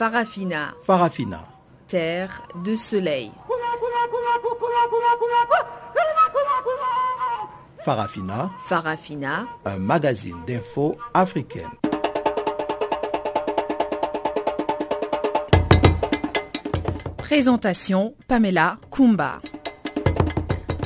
Farafina. Farafina. Terre de soleil. Farafina. Farafina. Un magazine d'infos africaine. Présentation Pamela Kumba.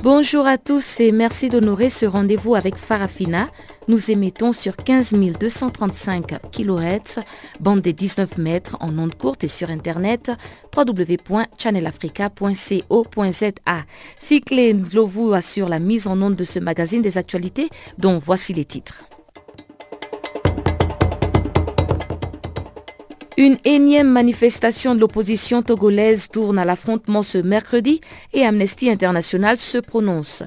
Bonjour à tous et merci d'honorer ce rendez-vous avec Farafina. Nous émettons sur 15 235 kHz, bande des 19 mètres en ondes courtes et sur internet www.channelafrica.co.za. Cyclé Ndlovu assure la mise en onde de ce magazine des actualités dont voici les titres. Une énième manifestation de l'opposition togolaise tourne à l'affrontement ce mercredi et Amnesty International se prononce.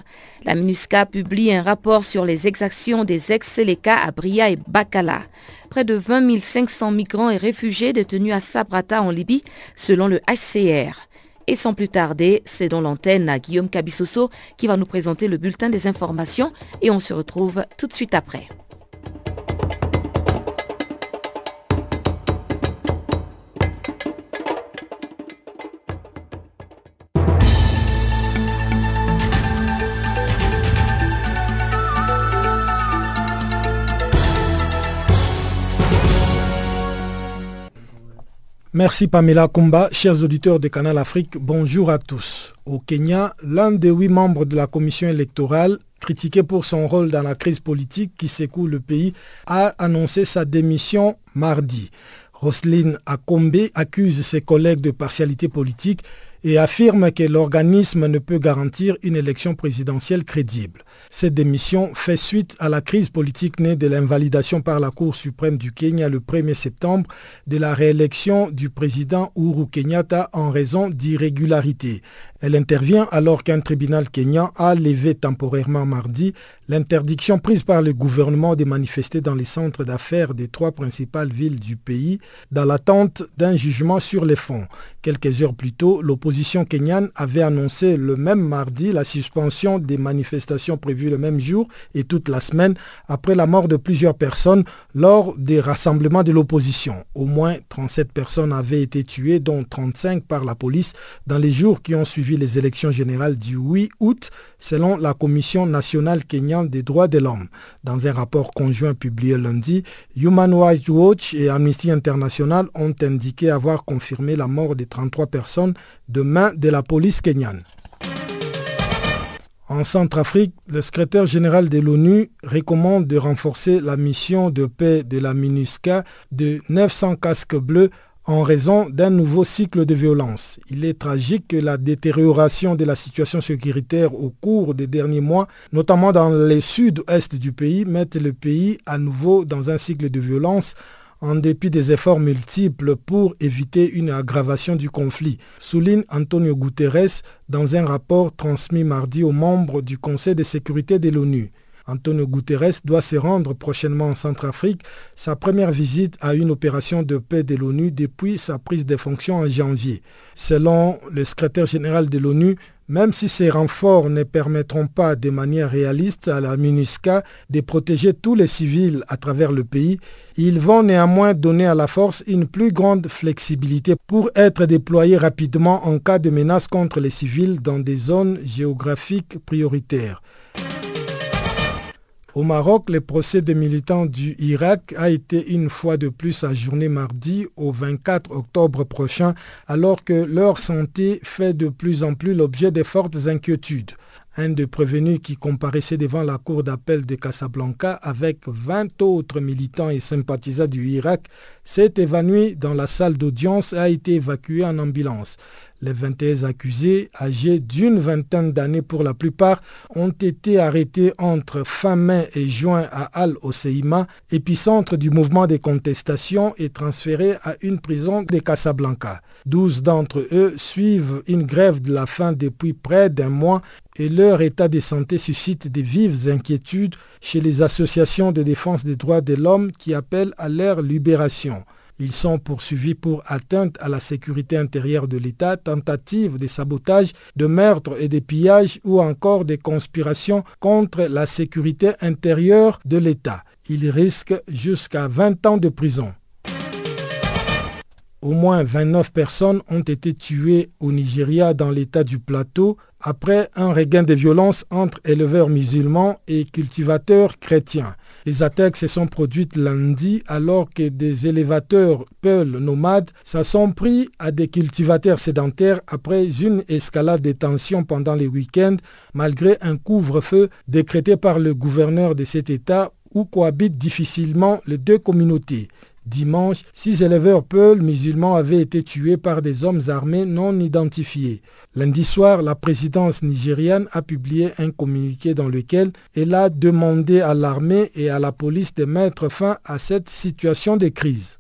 La MINUSCA publie un rapport sur les exactions des ex-Seleka à Bria et Bakala. Près de 20 500 migrants et réfugiés détenus à Sabrata en Libye, selon le HCR. Et sans plus tarder, c'est dans l'antenne à Guillaume Cabissoso qui va nous présenter le bulletin des informations et on se retrouve tout de suite après. Merci Pamela Kumba, chers auditeurs de Canal Afrique, bonjour à tous. Au Kenya, l'un des huit membres de la commission électorale, critiqué pour son rôle dans la crise politique qui secoue le pays, a annoncé sa démission mardi. Roselyne Akombe accuse ses collègues de partialité politique et affirme que l'organisme ne peut garantir une élection présidentielle crédible. Cette démission fait suite à la crise politique née de l'invalidation par la Cour suprême du Kenya le 1er septembre de la réélection du président Uhuru Kenyatta en raison d'irrégularités. Elle intervient alors qu'un tribunal kenyan a levé temporairement mardi l'interdiction prise par le gouvernement de manifester dans les centres d'affaires des trois principales villes du pays dans l'attente d'un jugement sur les fonds. Quelques heures plus tôt, l'opposition kenyane avait annoncé le même mardi la suspension des manifestations prévues le même jour et toute la semaine après la mort de plusieurs personnes lors des rassemblements de l'opposition. Au moins 37 personnes avaient été tuées, dont 35 par la police, dans les jours qui ont suivi les élections générales du 8 août, selon la Commission nationale kenyane des droits de l'homme. Dans un rapport conjoint publié lundi, Human Rights Watch et Amnesty International ont indiqué avoir confirmé la mort de 33 personnes de main de la police kenyane. En Centrafrique, le secrétaire général de l'ONU recommande de renforcer la mission de paix de la MINUSCA de 900 casques bleus en raison d'un nouveau cycle de violence. Il est tragique que la détérioration de la situation sécuritaire au cours des derniers mois, notamment dans le sud-est du pays, mette le pays à nouveau dans un cycle de violence en dépit des efforts multiples pour éviter une aggravation du conflit, souligne Antonio Guterres dans un rapport transmis mardi aux membres du Conseil de sécurité de l'ONU. Antonio Guterres doit se rendre prochainement en Centrafrique, sa première visite à une opération de paix de l'ONU depuis sa prise de fonction en janvier. Selon le secrétaire général de l'ONU, même si ces renforts ne permettront pas de manière réaliste à la MINUSCA de protéger tous les civils à travers le pays, ils vont néanmoins donner à la force une plus grande flexibilité pour être déployés rapidement en cas de menace contre les civils dans des zones géographiques prioritaires. Au Maroc, le procès des militants du Irak a été une fois de plus ajourné mardi au 24 octobre prochain, alors que leur santé fait de plus en plus l'objet de fortes inquiétudes. Un des prévenus qui comparaissait devant la cour d'appel de Casablanca avec 20 autres militants et sympathisants du Irak s'est évanoui dans la salle d'audience et a été évacué en ambulance. Les 21 accusés, âgés d'une vingtaine d'années pour la plupart, ont été arrêtés entre fin mai et juin à Al-Oseima, épicentre du mouvement de contestation, et transférés à une prison de Casablanca. Douze d'entre eux suivent une grève de la faim depuis près d'un mois et leur état de santé suscite de vives inquiétudes chez les associations de défense des droits de l'homme qui appellent à leur libération. Ils sont poursuivis pour atteinte à la sécurité intérieure de l'État, tentative de sabotage, de meurtre et de pillage ou encore de conspiration contre la sécurité intérieure de l'État. Ils risquent jusqu'à 20 ans de prison. Au moins 29 personnes ont été tuées au Nigeria dans l'état du plateau après un regain de violence entre éleveurs musulmans et cultivateurs chrétiens. Les attaques se sont produites lundi alors que des élévateurs peuls nomades se sont pris à des cultivateurs sédentaires après une escalade des tensions pendant les week-ends malgré un couvre-feu décrété par le gouverneur de cet État où cohabitent difficilement les deux communautés. Dimanche, six éleveurs peuls musulmans avaient été tués par des hommes armés non identifiés. Lundi soir, la présidence nigériane a publié un communiqué dans lequel elle a demandé à l'armée et à la police de mettre fin à cette situation de crise.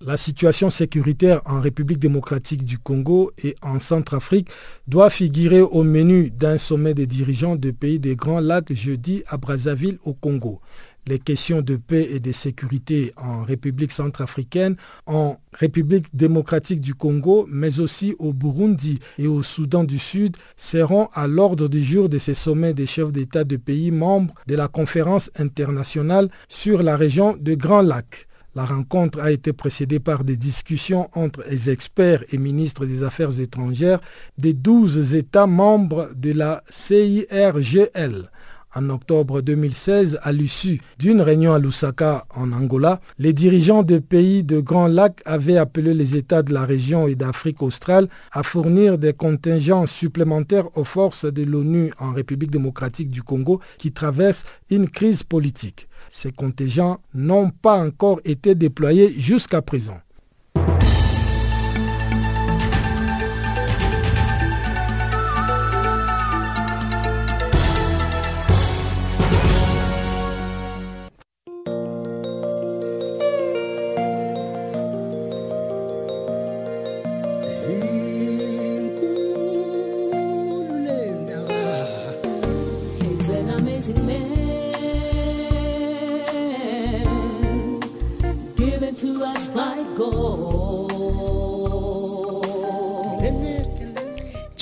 La situation sécuritaire en République démocratique du Congo et en Centrafrique doit figurer au menu d'un sommet des dirigeants de pays des Grands Lacs jeudi à Brazzaville au Congo les questions de paix et de sécurité en République centrafricaine, en République démocratique du Congo, mais aussi au Burundi et au Soudan du Sud seront à l'ordre du jour de ces sommets des chefs d'État de pays membres de la conférence internationale sur la région de Grand Lac. La rencontre a été précédée par des discussions entre les experts et ministres des Affaires étrangères des 12 États membres de la CIRGL. En octobre 2016, à l'issue d'une réunion à Lusaka, en Angola, les dirigeants des pays de Grand Lac avaient appelé les États de la région et d'Afrique australe à fournir des contingents supplémentaires aux forces de l'ONU en République démocratique du Congo qui traversent une crise politique. Ces contingents n'ont pas encore été déployés jusqu'à présent.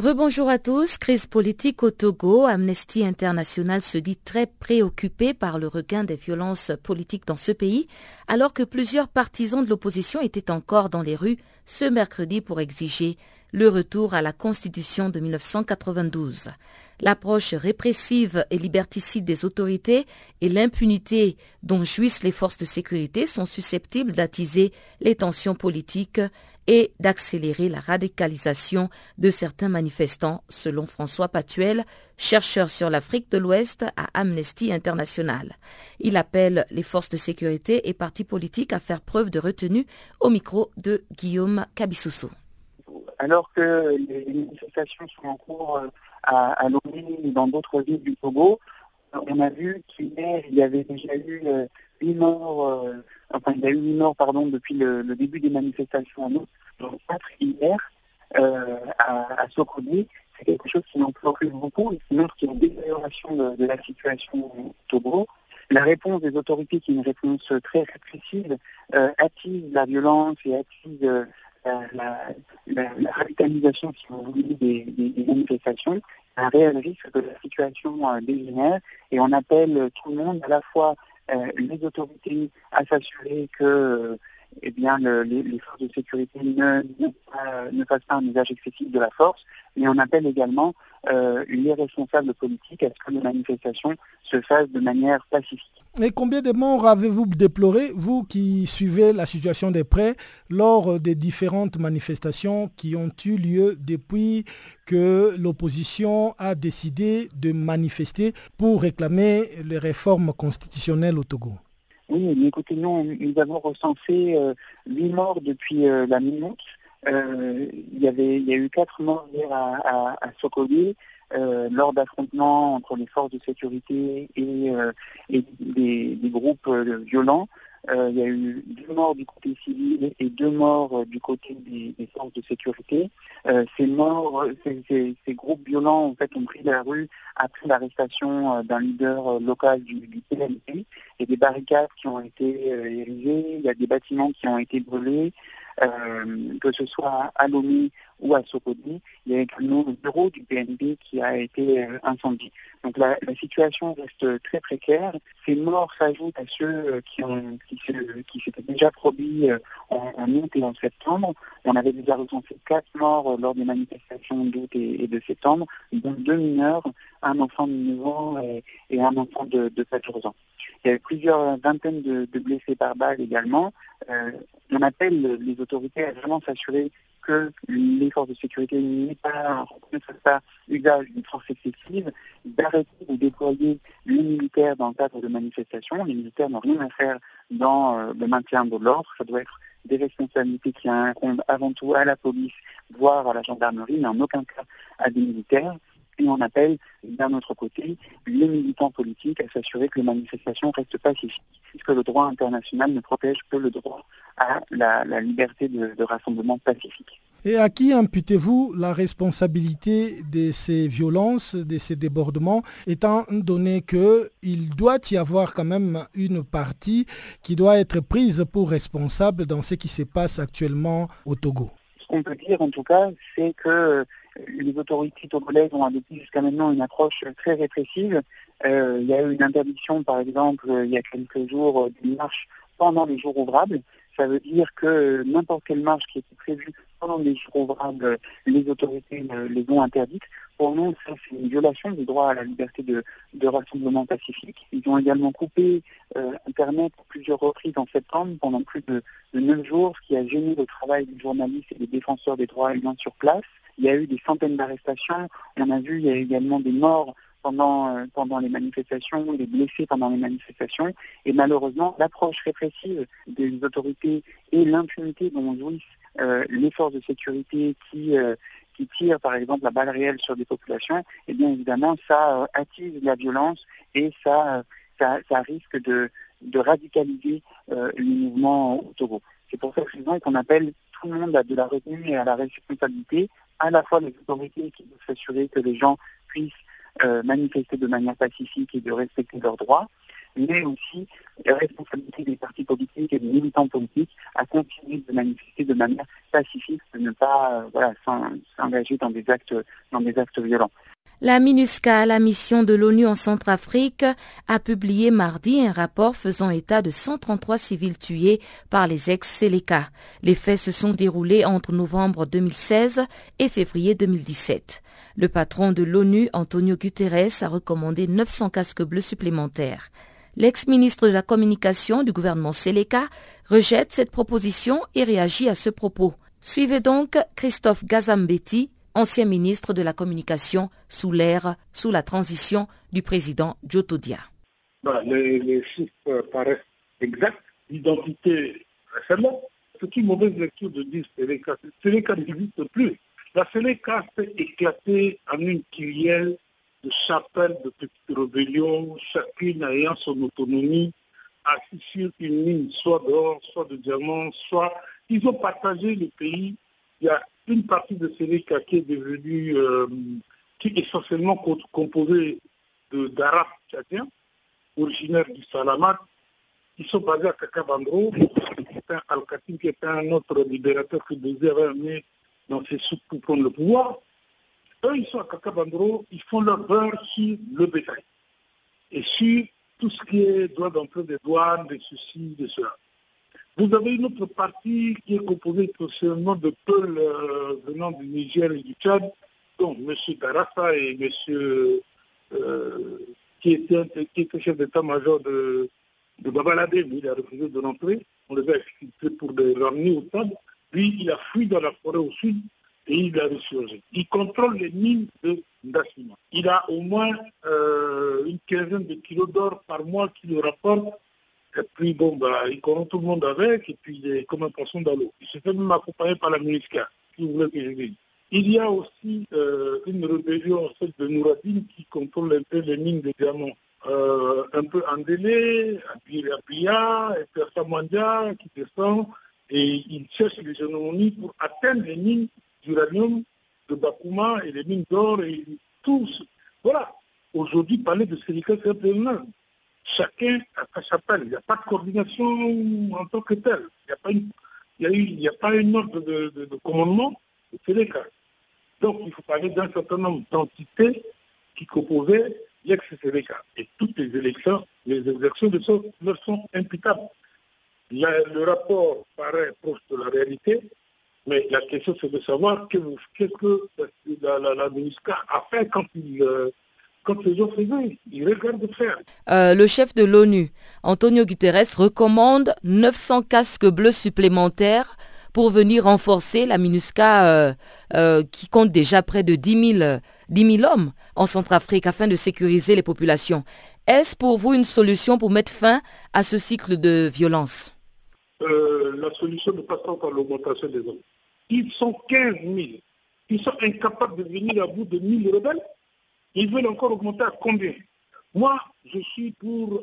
Rebonjour à tous. Crise politique au Togo. Amnesty International se dit très préoccupé par le regain des violences politiques dans ce pays, alors que plusieurs partisans de l'opposition étaient encore dans les rues ce mercredi pour exiger le retour à la Constitution de 1992. L'approche répressive et liberticide des autorités et l'impunité dont jouissent les forces de sécurité sont susceptibles d'attiser les tensions politiques et d'accélérer la radicalisation de certains manifestants, selon François Patuel, chercheur sur l'Afrique de l'Ouest à Amnesty International. Il appelle les forces de sécurité et partis politiques à faire preuve de retenue au micro de Guillaume Cabissoussou. Alors que les manifestations sont en cours euh, à, à et dans d'autres villes du Togo, on a vu qu'il y avait déjà eu euh, euh, enfin il y a eu huit morts pardon depuis le, début des manifestations en août, donc quatre hier euh, à, à C'est quelque chose qui m'en préoccupe beaucoup et qui montre qu'il une détérioration de, la situation au Togo. La réponse des autorités, qui est une réponse très répressive, attise la violence et attise la, radicalisation, des, manifestations un réel risque que la situation euh, dégénère et on appelle tout le monde, à la fois euh, les autorités, à s'assurer que euh, eh bien, les, forces de sécurité ne, ne, fassent pas un usage excessif de la force, mais on appelle également les responsables politiques à ce que les manifestations se fassent de manière pacifique. Et combien de morts avez-vous déploré, vous qui suivez la situation de près, lors des différentes manifestations qui ont eu lieu depuis que l'opposition a décidé de manifester pour réclamer les réformes constitutionnelles au Togo? Oui, écoutez, nous, nous avons recensé euh, huit morts depuis euh, la minute. Euh, il, y avait, il y a eu quatre morts hier à, à, euh, lors d'affrontements entre les forces de sécurité et, euh, des, groupes euh, violents. Il y a eu deux morts du côté civil et deux morts du côté des, forces de sécurité. ces morts, ces, groupes violents en fait ont pris la rue après l'arrestation d'un leader local du, du. Il y a des barricades qui ont été érigées, il y a des bâtiments qui ont été brûlés. Euh, que ce soit à Lomé ou à Sokodi, il y a également le bureau du BNB qui a été euh, incendié. Donc la, situation reste très précaire. Ces morts s'ajoutent à ceux euh, qui, ont, qui, s'étaient déjà produits en, août et en septembre. On avait déjà recensé quatre morts lors des manifestations d'août et, de septembre, dont deux mineurs, un enfant de 9 ans et, un enfant de, de 14 ans. Il y a plusieurs vingtaines de, blessés par balle également. Euh, on appelle les autorités à vraiment s'assurer que les forces de sécurité ne fassent pas usage d'une force excessive, d'arrêter de déployer les militaires dans le cadre de manifestations. Les militaires n'ont rien à faire dans euh, le maintien de l'ordre. Ça doit être des responsabilités qui incombent avant tout à la police, voire à la gendarmerie, mais en aucun cas à des militaires et on appelle d'un autre côté les militants politiques à s'assurer que les manifestations restent pacifiques, puisque le droit international ne protège que le droit à la, liberté de, rassemblement pacifique. Et à qui imputez-vous la responsabilité de ces violences, de ces débordements, étant donné qu'il doit y avoir quand même une partie qui doit être prise pour responsable dans ce qui se passe actuellement au Togo? Ce qu'on peut dire en tout cas, c'est que les autorités togolaises ont adopté jusqu'à maintenant une approche très répressive. Euh, il y a eu une interdiction, par exemple, il y a quelques jours, d'une marche pendant les jours ouvrables. Ça veut dire que n'importe quelle marche qui était prévue pendant les jours ouvrables, les autorités les ont interdites. Pour nous, ça, c'est une violation du droit à la liberté de, rassemblement pacifique. Ils ont également coupé euh, Internet plusieurs reprises en septembre pendant plus de, neuf jours, ce qui a gêné le travail des journalistes et des défenseurs des droits humains sur place. Il y a eu des centaines d'arrestations. On a vu, il y a eu également des morts pendant, euh, pendant les manifestations, des blessés pendant les manifestations. Et malheureusement, l'approche répressive des autorités et l'impunité dont jouissent euh, les forces de sécurité qui, euh, qui tirent par exemple la balle réelle sur des populations, eh bien évidemment, ça attise la violence et ça, ça, risque de, radicaliser les mouvements au. C'est pour cette raison qu'on appelle tout le monde à de la retenue et à la responsabilité à la fois les autorités qui doivent s'assurer que les gens puissent euh, manifester de manière pacifique et de respecter leurs droits, mais aussi la responsabilité des partis politiques et des militants politiques à continuer de manifester de manière pacifique, de ne pas euh, s'engager dans des actes dans des actes violents. La MINUSCA, la mission de l'ONU en Centrafrique, a publié mardi un rapport faisant état de 133 civils tués par les ex-Séléka. Les faits se sont déroulés entre novembre 2016 et février 2017. Le patron de l'ONU, Antonio Guterres, a recommandé 900 casques bleus supplémentaires. L'ex-ministre de la Communication du gouvernement Séléka rejette cette proposition et réagit à ce propos. Suivez donc Christophe Gazambetti, ancien ministre de la Communication sous l'ère, sous la transition du président Jotodia. Bah, les, chiffres paraissent exacts. L'identité, récemment, c'est une mauvaise lecture de dire Séléka. Séléka n'existe plus. La Séléka s'est éclatée en une kyrielle de chapelles de petites rébellions, chacune ayant son autonomie, assis sur une mine soit d'or, soit de diamants, soit... Ils ont partagé le pays. Il y a une partie de Sénéca qui est devenue, euh, qui est essentiellement composée d'Arabes tchadiens, originaires du Salamat, qui sont basés à Kakabandro, al qui est un autre libérateur que Bézé avait amené dans ses soupes pour prendre le pouvoir. Eux, ils sont à Kakabandro, ils font leur beurre sur le bétail et sur tout ce qui est droit d'entrée des douanes, des soucis, de cela. Vous avez une autre partie qui est composée essentiellement de peuls euh, venant du Niger et du Tchad, donc M. Darassa et M. Euh, qui, était, chef d'état-major de, de Babalade, mais il a refusé de rentrer. On les a expliqués pour les ramener au Tchad. Puis il a fui dans la forêt au sud et il a ressurgé. Il contrôle les mines de Dassima. Il a au moins euh, une quinzaine de kilos d'or par mois qui le rapporte et puis, bon, bah, il connaît tout le monde avec, et puis il est comme un poisson dans. Il se fait même accompagner par la MINUSCA, si vous voulez que je dise. Il y a aussi euh, une rébellion, celle de Nouradine, qui contrôle un peu les mines de diamants euh, un peu en délai, à Pia, et Samandia qui descend, et ils cherchent l'hégémonie pour atteindre les mines d'uranium de Bakuma et les mines d'or et tous. Voilà. Aujourd'hui, parler de Sénégal, c'est un peu Chacun a sa chapelle. Il n'y a pas de coordination en tant que telle. Il n'y a pas une, ordre de, de, de commandement. Donc, il faut parler d'un certain nombre d'entités qui composaient l'ex-Sénégal. Et toutes les élections, les élections de ce leur sont imputables. le rapport paraît proche de la réalité, mais la question c'est de savoir qu'est-ce que la, la, la, a fait quand il, euh, faire. Euh, le chef de l'ONU, Antonio Guterres, recommande 900 casques bleus supplémentaires pour venir renforcer la MINUSCA euh, euh, qui compte déjà près de 10 000, 10 000 hommes en Centrafrique afin de sécuriser les populations. Est-ce pour vous une solution pour mettre fin à ce cycle de violence? Euh, La solution ne passe pas par l'augmentation des hommes. Ils sont 15 000. Ils sont incapables de venir à bout de 1000 rebelles. Ils veulent encore augmenter à combien? Moi, je suis pour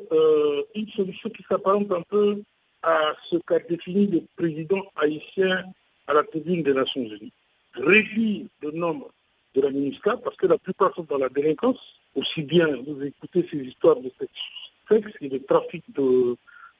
une solution qui s'apparente un peu à ce qu'a défini le président haïtien à la tribune des Nations Unies. Réduire le nombre de la MINUSCA, parce que la plupart sont dans la délinquance, aussi bien vous écoutez ces histoires de sexe et de trafic de,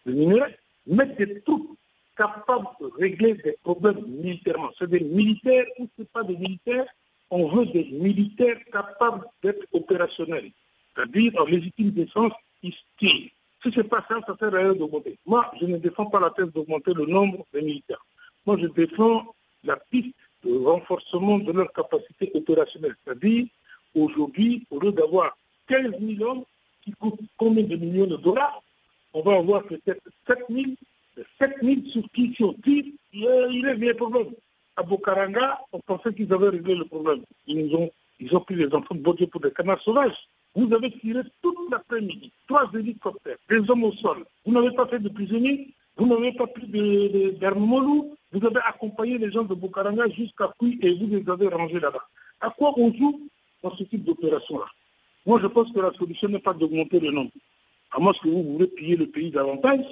de minerais, mettre des troupes capables de régler des problèmes militairement. C'est des militaires ou ce pas des militaires, on veut des militaires capables d'être opérationnels. C'est-à-dire en légitime défense, ils tirent. Si ce n'est pas ça, ça sert à rien d'augmenter. Moi, je ne défends pas la thèse d'augmenter le nombre des militaires. Moi, je défends la piste de renforcement de leur capacité opérationnelle. C'est-à-dire, aujourd'hui, au lieu d'avoir 15 000 hommes qui coûtent combien de millions de dollars, on va avoir peut-être 7 000. 7 000 sur qui, si on il est bien problème. À Bokaranga, on pensait qu'ils avaient réglé le problème. Ils, ont, ils ont pris les enfants de Bodier pour des canards sauvages. Vous avez tiré toute l'après-midi, trois hélicoptères, des hommes au sol. Vous n'avez pas fait de prisonniers, vous n'avez pas pris d'armement lourd, vous avez accompagné les gens de Bukaranga jusqu'à Kui et vous les avez rangés là-bas. À quoi on joue dans ce type d'opération-là? Moi, je pense que la solution n'est pas d'augmenter le nombre. À moins que vous voulez piller le pays davantage,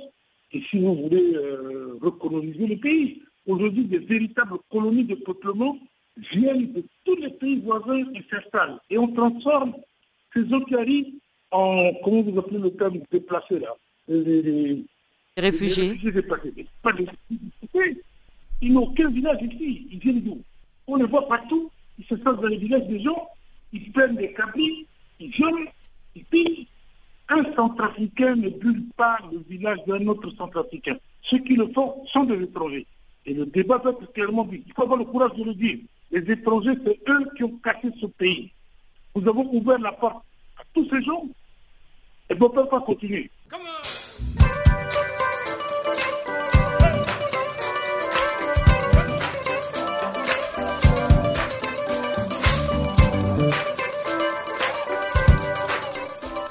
et si vous voulez euh, recoloniser le pays. Aujourd'hui, des véritables colonies de peuplement viennent de tous les pays voisins et s'installent. Et on transforme ces eaux qui arrivent en, comment vous appelez le terme, déplacés là? Les, réfugiés. Les réfugiés Pas Ils n'ont aucun village ici. Ils viennent d'où? On les voit partout. Ils se sentent dans les villages des gens. Ils prennent des cabines. Ils violent. Ils pillent. Un centrafricain ne bulle pas le village d'un autre centrafricain. Ceux qui le font sont des étrangers. Et le débat peut être clairement dit. Il faut avoir le courage de le dire. Les étrangers, c'est eux qui ont cassé ce pays. Nous avons ouvert la porte à tous ces gens et ne peuvent pas continuer.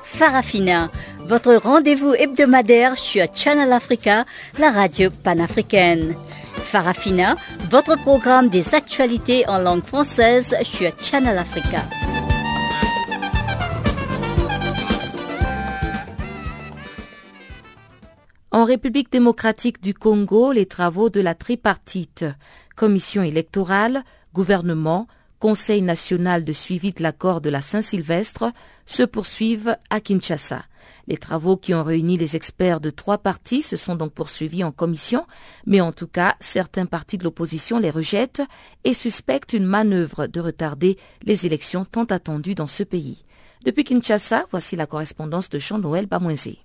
Farafina, votre rendez-vous hebdomadaire sur Channel Africa, la radio panafricaine. Farafina, votre programme des actualités en langue française sur Channel Africa. En République démocratique du Congo, les travaux de la tripartite, commission électorale, gouvernement, Conseil national de suivi de l'accord de la Saint-Sylvestre, se poursuivent à Kinshasa. Les travaux qui ont réuni les experts de trois partis se sont donc poursuivis en commission, mais en tout cas, certains partis de l'opposition les rejettent et suspectent une manœuvre de retarder les élections tant attendues dans ce pays. Depuis Kinshasa, voici la correspondance de Jean-Noël Bamoisé.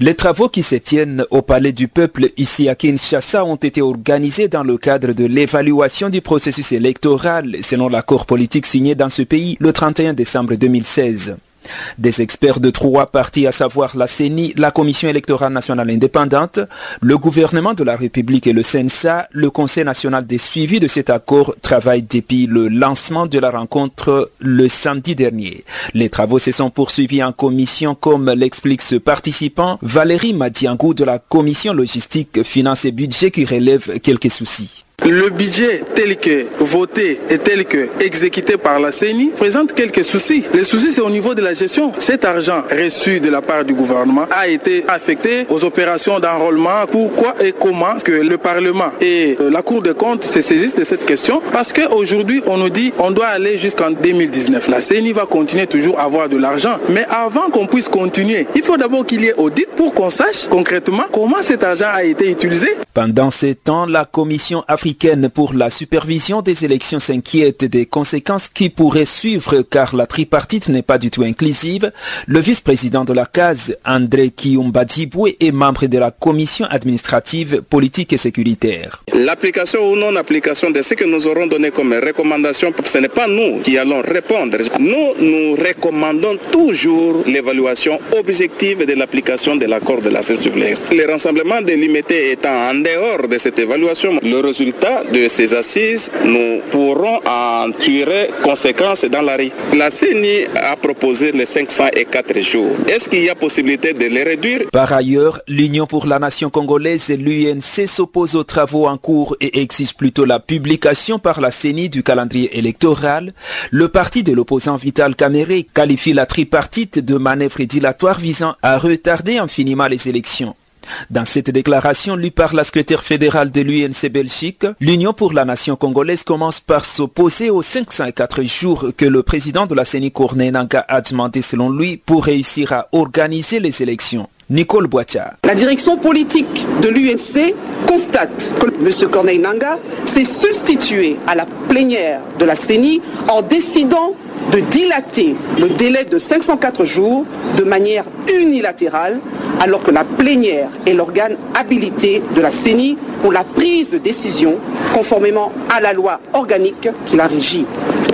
Les travaux qui se tiennent au Palais du Peuple ici à Kinshasa ont été organisés dans le cadre de l'évaluation du processus électoral selon l'accord politique signé dans ce pays le 31 décembre 2016. Des experts de trois partis, à savoir la CENI, la Commission électorale nationale indépendante, le gouvernement de la République et le CENSA, le Conseil national des suivis de cet accord travaillent depuis le lancement de la rencontre le samedi dernier. Les travaux se sont poursuivis en commission comme l'explique ce participant, Valérie Madiangou de la Commission logistique, finance et budget qui relève quelques soucis. Le budget tel que voté et tel que exécuté par la CENI présente quelques soucis. Les soucis, c'est au niveau de la gestion. Cet argent reçu de la part du gouvernement a été affecté aux opérations d'enrôlement. Pourquoi et comment que le Parlement et euh, la Cour des comptes se saisissent de cette question? Parce qu'aujourd'hui, on nous dit on doit aller jusqu'en 2019. La CENI va continuer toujours à avoir de l'argent. Mais avant qu'on puisse continuer, il faut d'abord qu'il y ait audit pour qu'on sache concrètement comment cet argent a été utilisé. Pendant ces temps, la Commission africaine pour la supervision des élections s'inquiète des conséquences qui pourraient suivre car la tripartite n'est pas du tout inclusive. Le vice-président de la CASE, André Kiumba est membre de la commission administrative, politique et sécuritaire. L'application ou non-application de ce que nous aurons donné comme recommandation, ce n'est pas nous qui allons répondre. Nous, nous recommandons toujours l'évaluation objective de l'application de l'accord de la surveillance. Le rassemblement délimité étant en dehors de cette évaluation, le résultat de ces assises, nous pourrons en tirer conséquences dans la rue. La CENI a proposé les 504 jours. Est-ce qu'il y a possibilité de les réduire? Par ailleurs, l'Union pour la nation congolaise et l'UNC s'opposent aux travaux en cours et exigent plutôt la publication par la CENI du calendrier électoral. Le parti de l'opposant Vital Kamere qualifie la tripartite de manœuvre dilatoire visant à retarder infiniment les élections. Dans cette déclaration lue par la secrétaire fédérale de l'UNC Belgique, l'Union pour la nation congolaise commence par s'opposer aux 504 jours que le président de la CENI Corneille Nanka a demandé selon lui pour réussir à organiser les élections. Nicole Boitia. La direction politique de l'UNC constate que M. Corneille Nanga s'est substitué à la plénière de la CENI en décidant de dilater le délai de 504 jours de manière unilatérale, alors que la plénière est l'organe habilité de la CENI pour la prise de décision conformément à la loi organique qui la régit.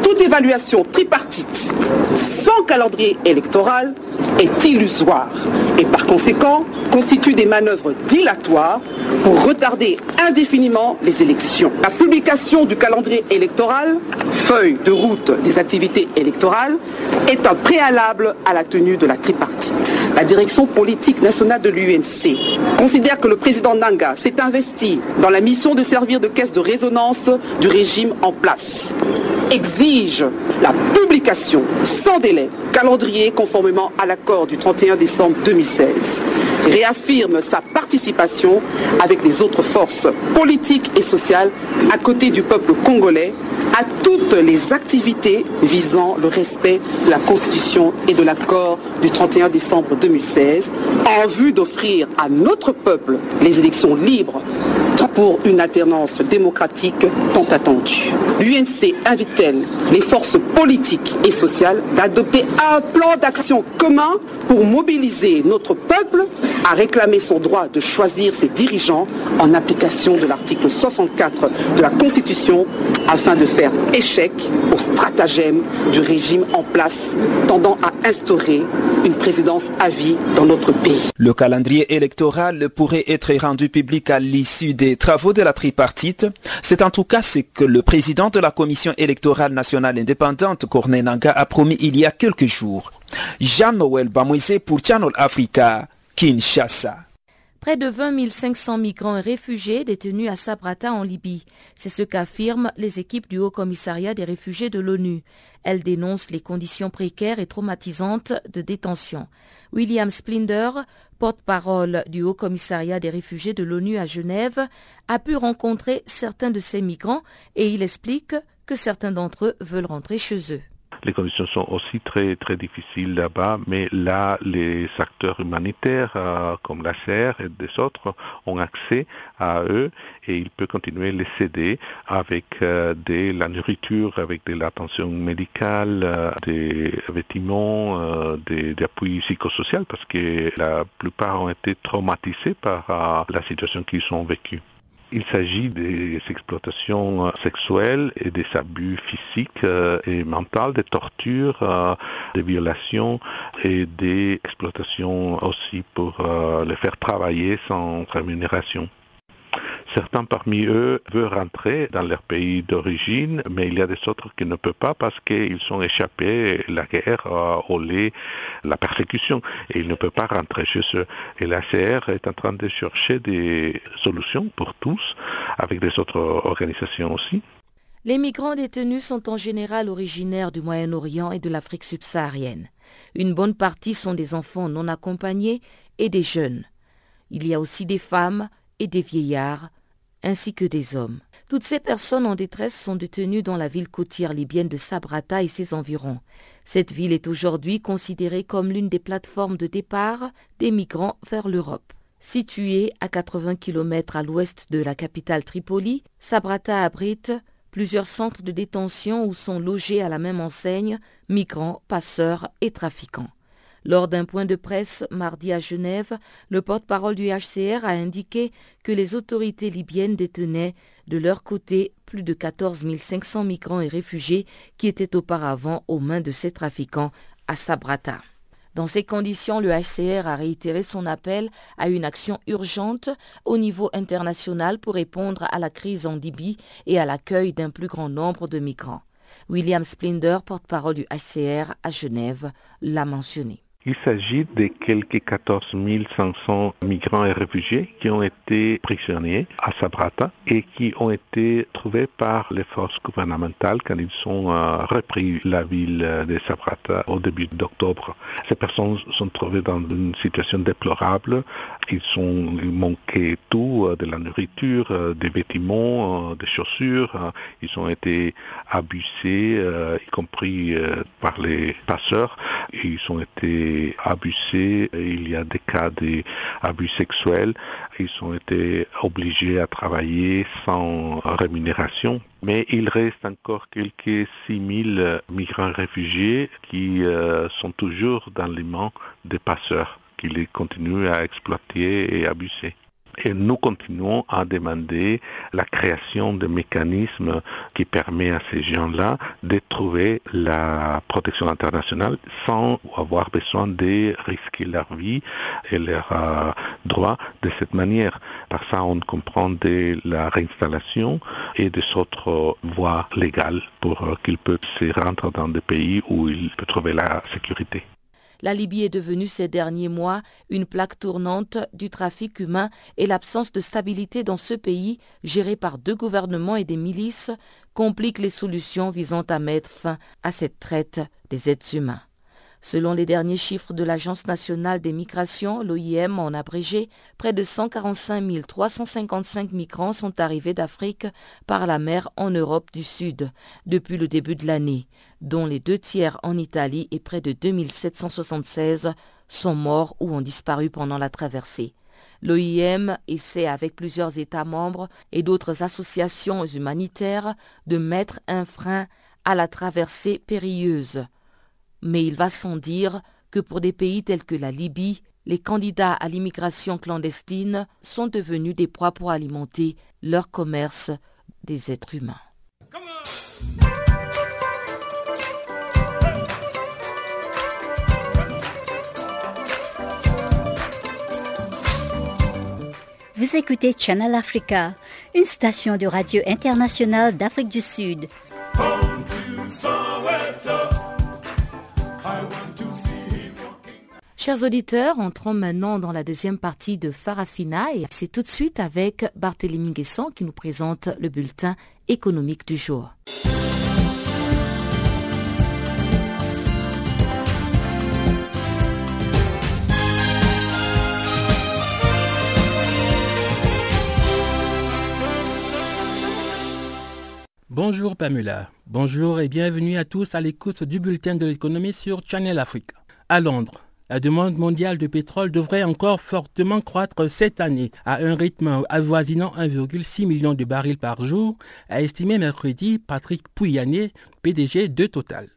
Toute évaluation tripartite sans calendrier électoral est illusoire et par conséquent constitue des manœuvres dilatoires pour retarder indéfiniment les élections. La publication du calendrier électoral, feuille de route des activités électorales, est un préalable à la tenue de la tripartite. La direction politique nationale de l'UNC considère que le président Nanga s'est investi dans la mission de servir de caisse de résonance du régime en place. Exige la publication sans délai calendrier conformément à l'accord du 31 décembre 2016. Réaffirme sa participation avec les autres forces politiques et sociales à côté du peuple congolais à toutes les activités visant le respect de la Constitution et de l'accord du 31 décembre 2016 en vue d'offrir à notre peuple les élections libres pour une alternance démocratique tant attendue. L'UNC invite-t-elle les forces politiques et sociales d'adopter un plan d'action commun pour mobiliser notre peuple à réclamer son droit de choisir ses dirigeants en application de l'article 64 de la Constitution afin de faire échec au stratagème du régime en place tendant à instaurer une présidence à vie dans notre pays. Le calendrier électoral pourrait être rendu public à l'issue des travaux de la tripartite. C'est en tout cas ce que le président de la Commission électorale nationale indépendante, Corneille Nanga, a promis il y a quelques jours. Jean-Noël Bamouise pour Channel Africa, Kinshasa. Près de 20 500 migrants et réfugiés détenus à Sabrata en Libye. C'est ce qu'affirment les équipes du Haut Commissariat des réfugiés de l'ONU. Elles dénoncent les conditions précaires et traumatisantes de détention. William Splinder, porte-parole du Haut Commissariat des réfugiés de l'ONU à Genève, a pu rencontrer certains de ces migrants et il explique que certains d'entre eux veulent rentrer chez eux. Les conditions sont aussi très très difficiles là-bas, mais là, les acteurs humanitaires euh, comme la CER et des autres ont accès à eux et ils peuvent continuer à les aider avec euh, de la nourriture, avec de l'attention médicale, euh, des vêtements, des, des appuis psychosociaux parce que la plupart ont été traumatisés par la situation qu'ils ont vécue. Il s'agit des exploitations euh, sexuelles et des abus physiques euh, et mentaux, des tortures, euh, des violations et des exploitations aussi pour les faire travailler sans rémunération. Certains parmi eux veulent rentrer dans leur pays d'origine, mais il y a des autres qui ne peuvent pas parce qu'ils sont échappés la guerre, au lait, la persécution, et ils ne peuvent pas rentrer chez eux. Et la CR est en train de chercher des solutions pour tous, avec des autres organisations aussi. Les migrants détenus sont en général originaires du Moyen-Orient et de l'Afrique subsaharienne. Une bonne partie sont des enfants non accompagnés et des jeunes. Il y a aussi des femmes et des vieillards, ainsi que des hommes. Toutes ces personnes en détresse sont détenues dans la ville côtière libyenne de Sabrata et ses environs. Cette ville est aujourd'hui considérée comme l'une des plateformes de départ des migrants vers l'Europe. Située à 80 km à l'ouest de la capitale Tripoli, Sabrata abrite plusieurs centres de détention où sont logés à la même enseigne migrants, passeurs et trafiquants. Lors d'un point de presse mardi à Genève, le porte-parole du HCR a indiqué que les autorités libyennes détenaient de leur côté plus de 14 500 migrants et réfugiés qui étaient auparavant aux mains de ces trafiquants à Sabrata. Dans ces conditions, le HCR a réitéré son appel à une action urgente au niveau international pour répondre à la crise en Libye et à l'accueil d'un plus grand nombre de migrants. William Splinder, porte-parole du HCR à Genève, l'a mentionné. Il s'agit de quelques 14 500 migrants et réfugiés qui ont été prisonniers à Sabrata et qui ont été trouvés par les forces gouvernementales quand ils ont euh, repris la ville de Sabrata au début d'octobre. Ces personnes sont trouvées dans une situation déplorable. Ils ont manqué tout, euh, de la nourriture, euh, des vêtements, des chaussures. Ils ont été abusés, y compris par les passeurs. Ils ont été abusés, il y a des cas d'abus sexuels, ils ont été obligés à travailler sans rémunération. Mais il reste encore quelques 6000 migrants réfugiés qui euh, sont toujours dans les mains des passeurs, qui les continuent à exploiter et abuser. Et nous continuons à demander la création de mécanismes qui permettent à ces gens-là de trouver la protection internationale sans avoir besoin de risquer leur vie et leurs euh, droits de cette manière. Par ça, on comprend de la réinstallation et des autres voies légales pour euh, qu'ils puissent se rendre dans des pays où ils peuvent trouver la sécurité. La Libye est devenue ces derniers mois une plaque tournante du trafic humain et l'absence de stabilité dans ce pays, géré par deux gouvernements et des milices, complique les solutions visant à mettre fin à cette traite des êtres humains. Selon les derniers chiffres de l'Agence nationale des migrations, l'OIM en abrégé, près de 145 355 migrants sont arrivés d'Afrique par la mer en Europe du Sud depuis le début de l'année, dont les deux tiers en Italie et près de 2776 sont morts ou ont disparu pendant la traversée. L'OIM essaie avec plusieurs États membres et d'autres associations humanitaires de mettre un frein à la traversée périlleuse mais il va sans dire que pour des pays tels que la Libye, les candidats à l'immigration clandestine sont devenus des proies pour alimenter leur commerce des êtres humains. Vous écoutez Channel Africa, une station de radio internationale d'Afrique du Sud. Chers auditeurs, entrons maintenant dans la deuxième partie de Farafina et c'est tout de suite avec Barthélémy Guesson qui nous présente le bulletin économique du jour. Bonjour Pamela, bonjour et bienvenue à tous à l'écoute du bulletin de l'économie sur Channel Africa. À Londres, la demande mondiale de pétrole devrait encore fortement croître cette année à un rythme avoisinant 1,6 million de barils par jour, a estimé mercredi Patrick Pouyanné, PDG de Total.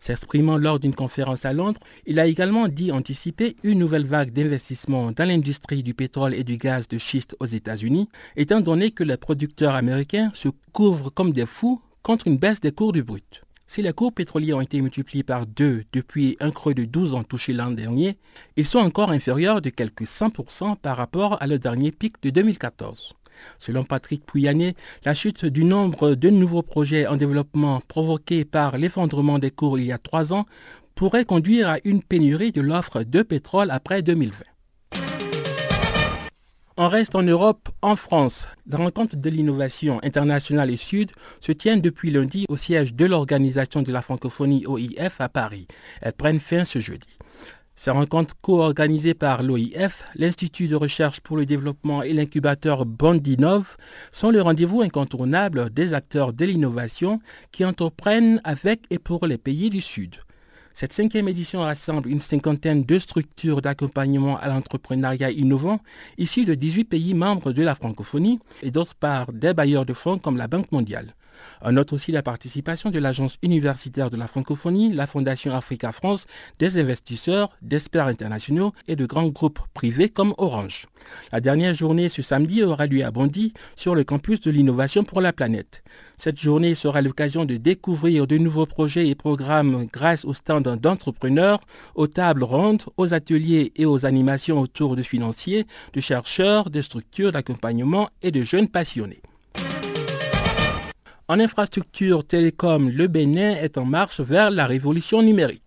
S'exprimant lors d'une conférence à Londres, il a également dit anticiper une nouvelle vague d'investissement dans l'industrie du pétrole et du gaz de schiste aux États-Unis, étant donné que les producteurs américains se couvrent comme des fous contre une baisse des cours du brut. Si les cours pétroliers ont été multipliés par deux depuis un creux de 12 ans touché l'an dernier, ils sont encore inférieurs de quelques 100% par rapport à le dernier pic de 2014. Selon Patrick Pouyanné, la chute du nombre de nouveaux projets en développement provoquée par l'effondrement des cours il y a trois ans pourrait conduire à une pénurie de l'offre de pétrole après 2020. On reste en Europe, en France. La rencontre de l'innovation internationale et sud se tient depuis lundi au siège de l'Organisation de la francophonie OIF à Paris. Elles prennent fin ce jeudi. Ces rencontres co-organisées par l'OIF, l'Institut de recherche pour le développement et l'incubateur Bondinov sont le rendez-vous incontournable des acteurs de l'innovation qui entreprennent avec et pour les pays du Sud. Cette cinquième édition rassemble une cinquantaine de structures d'accompagnement à l'entrepreneuriat innovant issues de 18 pays membres de la francophonie et d'autre part des bailleurs de fonds comme la Banque mondiale. On note aussi la participation de l'Agence universitaire de la francophonie, la Fondation Africa France, des investisseurs, d'experts internationaux et de grands groupes privés comme Orange. La dernière journée ce samedi aura lieu à Bondy sur le campus de l'innovation pour la planète. Cette journée sera l'occasion de découvrir de nouveaux projets et programmes grâce aux stands d'entrepreneurs, aux tables rondes, aux ateliers et aux animations autour de financiers, de chercheurs, de structures d'accompagnement et de jeunes passionnés. En infrastructure télécom, le Bénin est en marche vers la révolution numérique.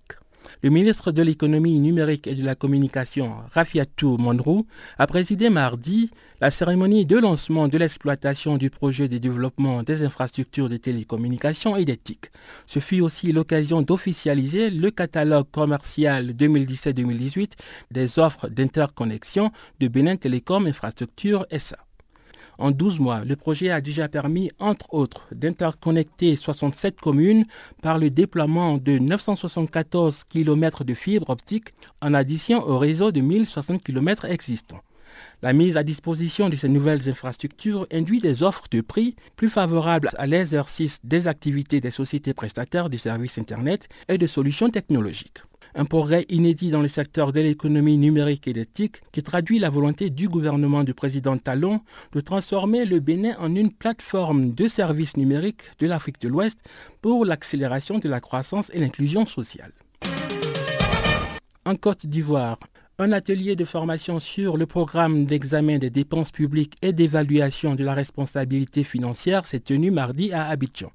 Le ministre de l'économie numérique et de la communication, Rafiatou Monrou, a présidé mardi la cérémonie de lancement de l'exploitation du projet de développement des infrastructures de télécommunications et d'éthique. Ce fut aussi l'occasion d'officialiser le catalogue commercial 2017-2018 des offres d'interconnexion de Bénin Télécom Infrastructure SA. En 12 mois, le projet a déjà permis, entre autres, d'interconnecter 67 communes par le déploiement de 974 km de fibres optiques en addition au réseau de 1060 km existants. La mise à disposition de ces nouvelles infrastructures induit des offres de prix plus favorables à l'exercice des activités des sociétés prestataires de services Internet et de solutions technologiques un progrès inédit dans le secteur de l'économie numérique et d'éthique qui traduit la volonté du gouvernement du président Talon de transformer le Bénin en une plateforme de services numériques de l'Afrique de l'Ouest pour l'accélération de la croissance et l'inclusion sociale. En Côte d'Ivoire, un atelier de formation sur le programme d'examen des dépenses publiques et d'évaluation de la responsabilité financière s'est tenu mardi à Abidjan.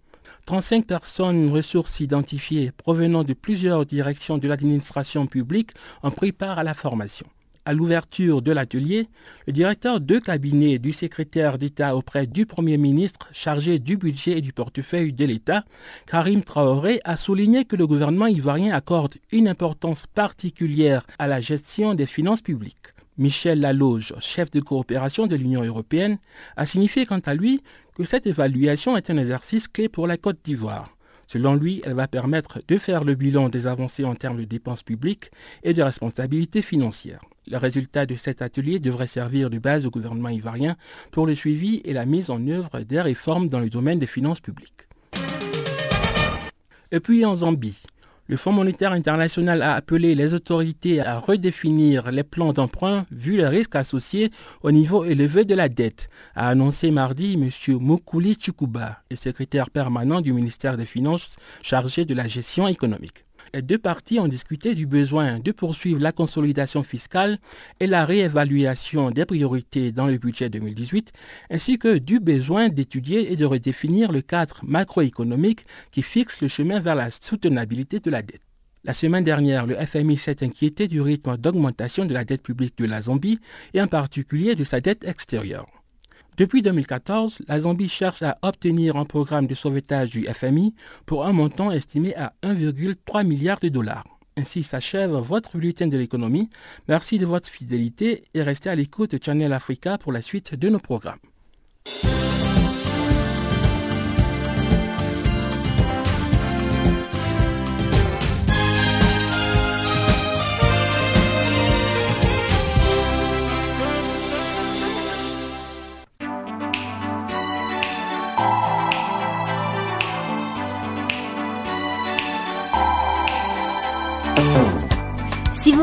35 personnes ressources identifiées provenant de plusieurs directions de l'administration publique ont pris part à la formation. À l'ouverture de l'atelier, le directeur de cabinet du secrétaire d'État auprès du Premier ministre chargé du budget et du portefeuille de l'État, Karim Traoré, a souligné que le gouvernement ivoirien accorde une importance particulière à la gestion des finances publiques. Michel Laloge, chef de coopération de l'Union européenne, a signifié quant à lui cette évaluation est un exercice clé pour la Côte d'Ivoire. Selon lui, elle va permettre de faire le bilan des avancées en termes de dépenses publiques et de responsabilité financière. Le résultat de cet atelier devrait servir de base au gouvernement ivoirien pour le suivi et la mise en œuvre des réformes dans le domaine des finances publiques. Et puis en Zambie, le Fonds monétaire international a appelé les autorités à redéfinir les plans d'emprunt vu les risques associés au niveau élevé de la dette, a annoncé mardi M. Mukuli Chikuba, le secrétaire permanent du ministère des Finances chargé de la gestion économique. Les deux parties ont discuté du besoin de poursuivre la consolidation fiscale et la réévaluation des priorités dans le budget 2018, ainsi que du besoin d'étudier et de redéfinir le cadre macroéconomique qui fixe le chemin vers la soutenabilité de la dette. La semaine dernière, le FMI s'est inquiété du rythme d'augmentation de la dette publique de la Zambie et en particulier de sa dette extérieure. Depuis 2014, la Zambie cherche à obtenir un programme de sauvetage du FMI pour un montant estimé à 1,3 milliard de dollars. Ainsi s'achève votre bulletin de l'économie. Merci de votre fidélité et restez à l'écoute de Channel Africa pour la suite de nos programmes.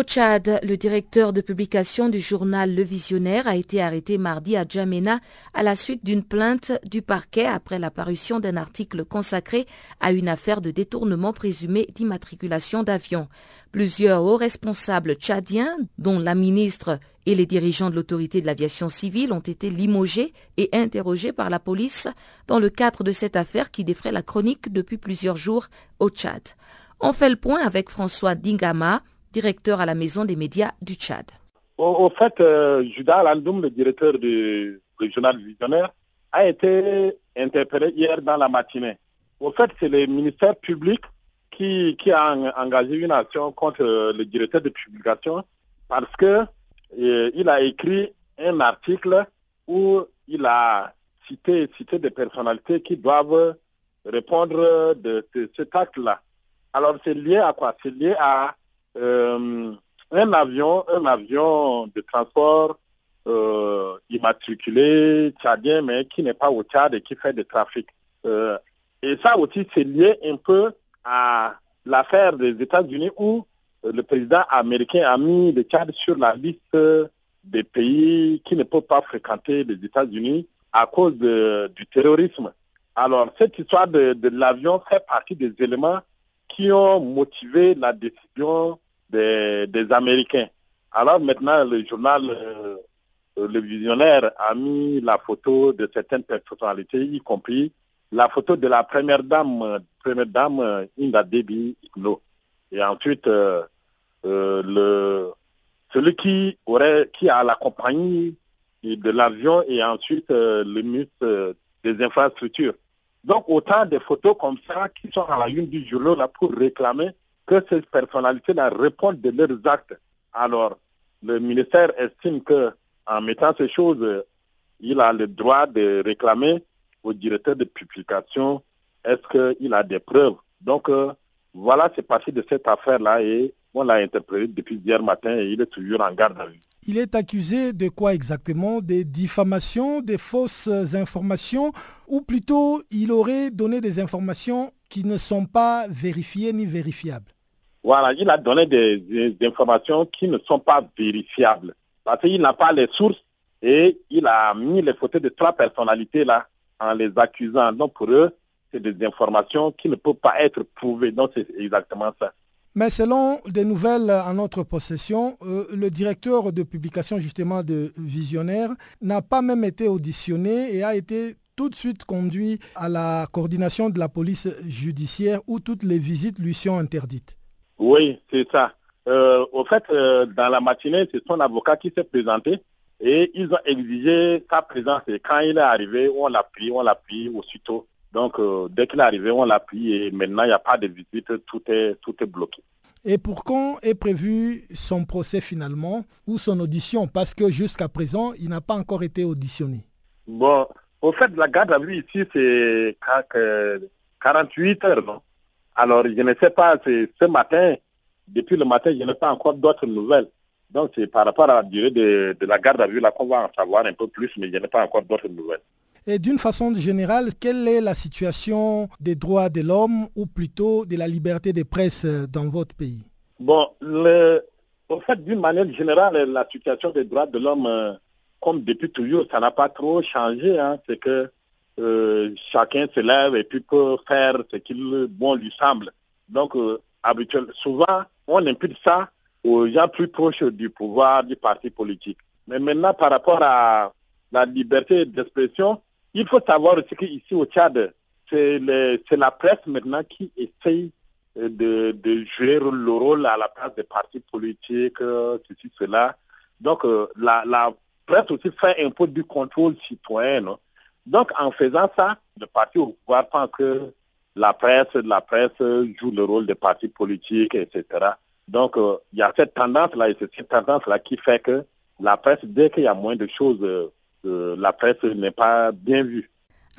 Au Tchad, le directeur de publication du journal Le Visionnaire a été arrêté mardi à Djamena à la suite d'une plainte du parquet après la parution d'un article consacré à une affaire de détournement présumé d'immatriculation d'avion. Plusieurs hauts responsables tchadiens, dont la ministre et les dirigeants de l'autorité de l'aviation civile, ont été limogés et interrogés par la police dans le cadre de cette affaire qui défraie la chronique depuis plusieurs jours au Tchad. On fait le point avec François Dingama, directeur à la Maison des médias du Tchad. Au, fait, euh, Judas le directeur du régional visionnaire, a été interpellé hier dans la matinée. Au fait, c'est le ministère public qui, a engagé une action contre le directeur de publication parce que euh, il a écrit un article où il a cité, cité des personnalités qui doivent répondre de, de cet acte-là. Alors c'est lié à quoi? C'est lié à euh, un avion, un avion de transport euh, immatriculé tchadien, mais qui n'est pas au Tchad et qui fait du trafic. Euh, et ça aussi, c'est lié un peu à l'affaire des États-Unis où le président américain a mis le Tchad sur la liste des pays qui ne peuvent pas fréquenter les États-Unis à cause du terrorisme. Alors, cette histoire de, de l'avion fait partie des éléments qui ont motivé la décision des, Américains. Alors maintenant, le journal euh, Le Visionnaire a mis la photo de certaines personnalités, y compris la photo de la première dame, première dame Inda Debi Igno. Et ensuite, euh, euh, le, celui qui aurait, qui a la compagnie de l'avion et ensuite le ministre des infrastructures. Donc autant de photos comme ça qui sont à la une du journal là pour réclamer que ces personnalités-là répondent de leurs actes. Alors, le ministère estime que en mettant ces choses, il a le droit de réclamer au directeur de publication est-ce qu'il a des preuves. Donc, euh, voilà, c'est parti de cette affaire-là et on l'a interprété depuis hier matin et il est toujours en garde à vue. Il est accusé de quoi exactement? Des diffamations, des fausses informations Ou plutôt, il aurait donné des informations qui ne sont pas vérifiées ni vérifiables? Voilà, il a donné des, informations qui ne sont pas vérifiables. Parce qu'il n'a pas les sources et il a mis les photos de trois personnalités là en les accusant. Donc pour eux, c'est des informations qui ne peuvent pas être prouvées. Donc c'est exactement ça. Mais selon des nouvelles en notre possession, euh, le directeur de publication justement de Visionnaire n'a pas même été auditionné et a été tout de suite conduit à la coordination de la police judiciaire où toutes les visites lui sont interdites. Oui, c'est ça. Euh, au fait, euh, dans la matinée, c'est son avocat qui s'est présenté et ils ont exigé sa présence. Et quand il est arrivé, on l'a pris, on l'a pris aussitôt. Donc, euh, dès qu'il est arrivé, on l'a pris et maintenant, il n'y a pas de visite, tout est, tout est bloqué. Et pour quand est prévu son procès finalement ou son audition? Parce que jusqu'à présent, il n'a pas encore été auditionné. Bon, au fait, la garde à vue ici, c'est 48 heures, non? Alors, je ne sais pas, c'est ce matin, depuis le matin, je n'ai pas encore d'autres nouvelles. Donc, c'est par rapport à la durée de, de la garde à vue là qu'on va en savoir un peu plus, mais je n'ai pas encore d'autres nouvelles. Et d'une façon générale, quelle est la situation des droits de l'homme ou plutôt de la liberté de presse dans votre pays? Bon, le, en fait, d'une manière générale, la situation des droits de l'homme, euh, comme depuis toujours, ça n'a pas trop changé. Hein. C'est que euh, chacun se lève et puis peut faire ce qu'il bon lui semble. Donc, euh, habituellement, souvent, on impute ça aux gens plus proches du pouvoir, du parti politique. Mais maintenant, par rapport à la liberté d'expression, il faut savoir aussi qu'ici au Tchad, c'est la presse maintenant qui essaye euh, de, jouer le rôle à la place des partis politiques, euh, ceci, cela. Donc, euh, la, la, presse aussi fait un peu du contrôle citoyen. Donc, en faisant ça, le parti au pouvoir pense que la presse, la presse joue le rôle des partis politiques, etc. Donc, il y a cette tendance-là, et c'est cette tendance-là qui fait que la presse, dès qu'il y a moins de choses la presse n'est pas bien vue.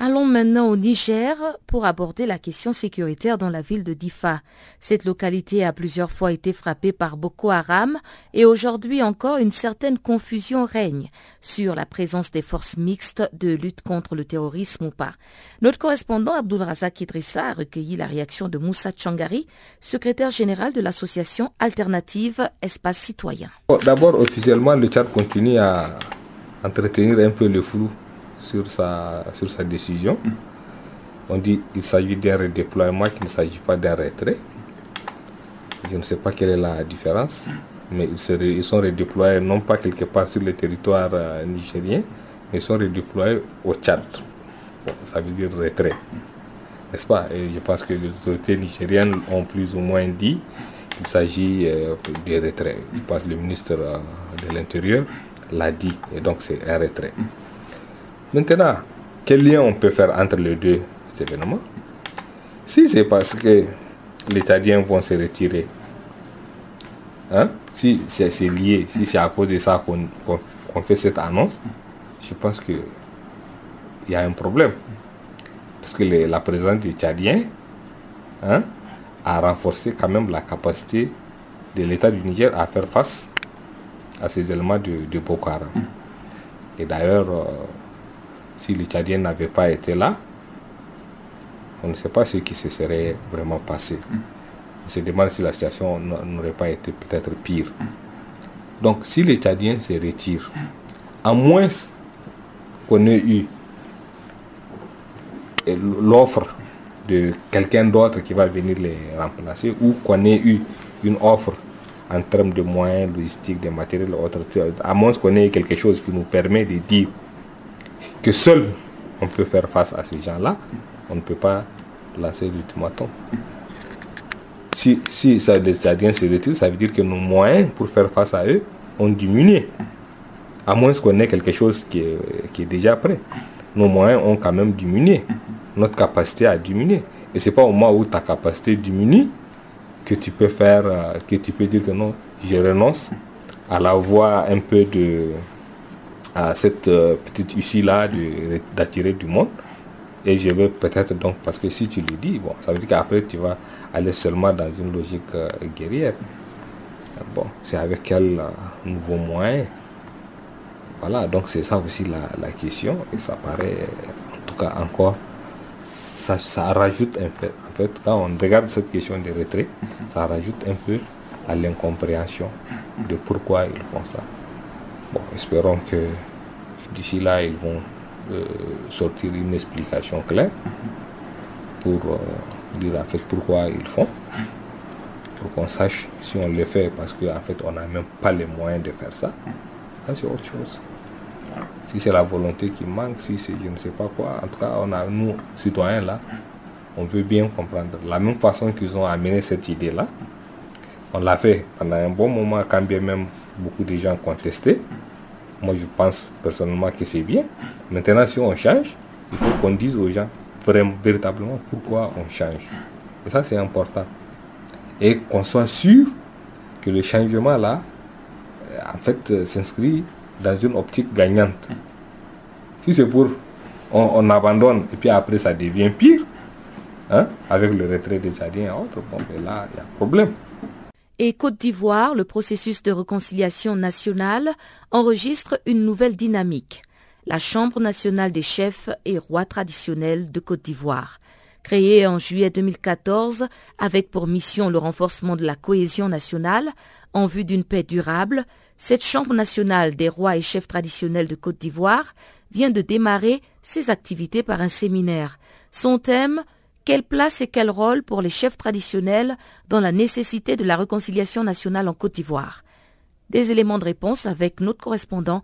Allons maintenant au Niger pour aborder la question sécuritaire dans la ville de Difa. Cette localité a plusieurs fois été frappée par Boko Haram et aujourd'hui encore une certaine confusion règne sur la présence des forces mixtes de lutte contre le terrorisme ou pas. Notre correspondant Abdul Razak Idrissa a recueilli la réaction de Moussa Changari, secrétaire général de l'association alternative Espace Citoyen. D'abord, officiellement, le Tchad continue à entretenir un peu le flou sur sa, sur sa décision. On dit qu'il s'agit d'un redéploiement, qu'il ne s'agit pas d'un retrait. Je ne sais pas quelle est la différence, mais ils, ils sont redéployés non pas quelque part sur le territoire euh, nigérien, mais ils sont redéployés au Tchad. ça veut dire retrait. N'est-ce pas? Et je pense que les autorités nigériennes ont plus ou moins dit qu'il s'agit euh, de retrait. Je pense que le ministre euh, de l'Intérieur l'a dit, et donc c'est un retrait. Maintenant, quel lien on peut faire entre les deux événements? Si c'est parce que les Tchadiens vont se retirer, hein? si c'est lié, si c'est à cause de ça qu'on fait cette annonce, je pense qu'il y a un problème. Parce que la présence des Tchadiens hein, a renforcé quand même la capacité de l'État du Niger à faire face à ces éléments de, Boko Haram. Et d'ailleurs, euh, si les Tchadiens n'avaient pas été là, on ne sait pas ce qui se serait vraiment passé. On se demande si la situation n'aurait pas été peut-être pire. Donc si les Tchadiens se retirent, à moins qu'on ait eu l'offre de quelqu'un d'autre qui va venir les remplacer ou qu'on ait eu une offre en termes de moyens logistiques, de matériel, autre, à moins qu'on ait quelque chose qui nous permet de dire que seul on peut faire face à ces gens-là, on ne peut pas lancer l'ultimatum. Si, si ça, Tchadiens se retirent, ça veut dire que nos moyens pour faire face à eux ont diminué. À moins qu'on ait quelque chose qui est, qui est déjà prêt. Nos moyens ont quand même diminué. Notre capacité a diminué. Et c'est pas au moment où ta capacité diminue que tu peux faire, euh, que tu peux dire que non, je renonce à la voie un peu de, à cette euh, petite issue-là d'attirer du monde. Et je vais peut-être donc, parce que si tu le dis, bon, ça veut dire qu'après tu vas aller seulement dans une logique euh, guerrière. Bon, c'est avec quel euh, nouveau moyen? Voilà, donc c'est ça aussi la, la, question. Et ça paraît, en tout cas encore, ça, ça rajoute un peu. En fait, quand on regarde cette question des retraits, ça rajoute un peu à l'incompréhension de pourquoi ils font ça. Bon, espérons que d'ici là, ils vont euh, sortir une explication claire pour euh, dire en fait pourquoi ils font, pour qu'on sache si on le fait parce qu'en fait on n'a même pas les moyens de faire ça. Ça c'est autre chose. Si c'est la volonté qui manque, si c'est je ne sais pas quoi, en tout cas on a nous citoyens là, on veut bien comprendre. La même façon qu'ils ont amené cette idée là, on l'a fait pendant un bon moment quand bien même beaucoup de gens contestaient. Moi, je pense personnellement que c'est bien. Maintenant, si on change, il faut qu'on dise aux gens vraiment, véritablement pourquoi on change. Et ça, c'est important. Et qu'on soit sûr que le changement là, en fait, euh, s'inscrit dans une optique gagnante. Si c'est pour on, abandonne et puis après ça devient pire, hein, avec le retrait des Tchadiens et autres, bon, ben là, il y a problème et Côte d'Ivoire, le processus de réconciliation nationale enregistre une nouvelle dynamique. La Chambre nationale des chefs et rois traditionnels de Côte d'Ivoire. Créée en juillet 2014 avec pour mission le renforcement de la cohésion nationale en vue d'une paix durable, cette Chambre nationale des rois et chefs traditionnels de Côte d'Ivoire vient de démarrer ses activités par un séminaire. Son thème quelle place et quel rôle pour les chefs traditionnels dans la nécessité de la réconciliation nationale en Côte d'Ivoire? Des éléments de réponse avec notre correspondant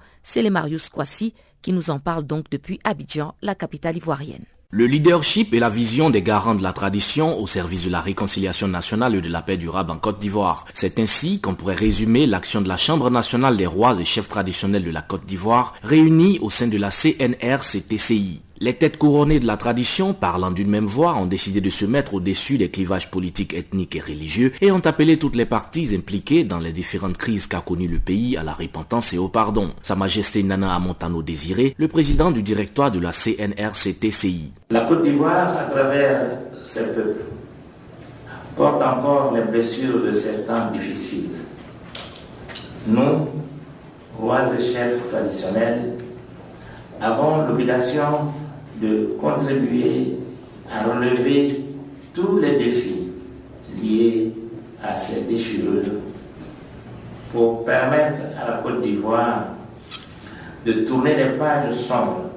Marius Kwasi qui nous en parle donc depuis Abidjan, la capitale ivoirienne. Le leadership et la vision des garants de la tradition au service de la réconciliation nationale et de la paix durable en Côte d'Ivoire. C'est ainsi qu'on pourrait résumer l'action de la Chambre nationale des rois et chefs traditionnels de la Côte d'Ivoire réunis au sein de la CNRCTCI. Les têtes couronnées de la tradition, parlant d'une même voix, ont décidé de se mettre au-dessus des clivages politiques, ethniques et religieux et ont appelé toutes les parties impliquées dans les différentes crises qu'a connues le pays à la repentance et au pardon. Sa Majesté Nana Amontano Désiré, le président du directoire de la CNRCTCI. La Côte d'Ivoire, à travers ses peuples, porte encore les blessures de ces temps difficiles. Nous, rois et chefs traditionnels, avons l'obligation de contribuer à relever tous les défis liés à ces déchirures pour permettre à la Côte d'Ivoire de tourner les pages sombres